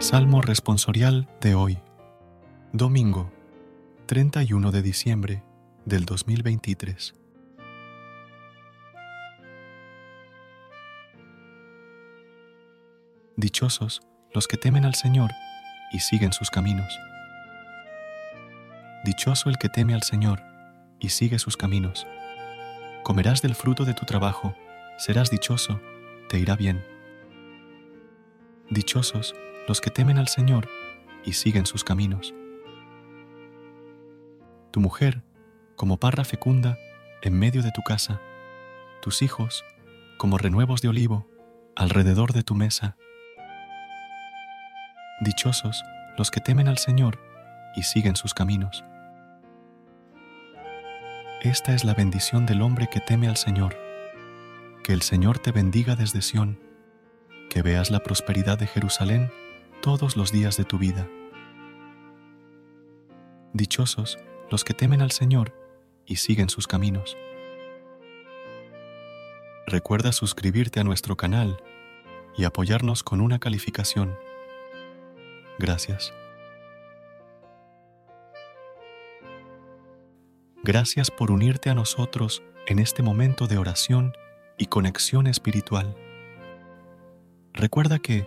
Salmo responsorial de hoy, domingo 31 de diciembre del 2023. Dichosos los que temen al Señor y siguen sus caminos. Dichoso el que teme al Señor y sigue sus caminos. Comerás del fruto de tu trabajo, serás dichoso, te irá bien. Dichosos los que temen al Señor y siguen sus caminos. Tu mujer, como parra fecunda, en medio de tu casa, tus hijos, como renuevos de olivo, alrededor de tu mesa. Dichosos los que temen al Señor y siguen sus caminos. Esta es la bendición del hombre que teme al Señor. Que el Señor te bendiga desde Sión, que veas la prosperidad de Jerusalén todos los días de tu vida. Dichosos los que temen al Señor y siguen sus caminos. Recuerda suscribirte a nuestro canal y apoyarnos con una calificación. Gracias. Gracias por unirte a nosotros en este momento de oración y conexión espiritual. Recuerda que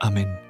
Amén.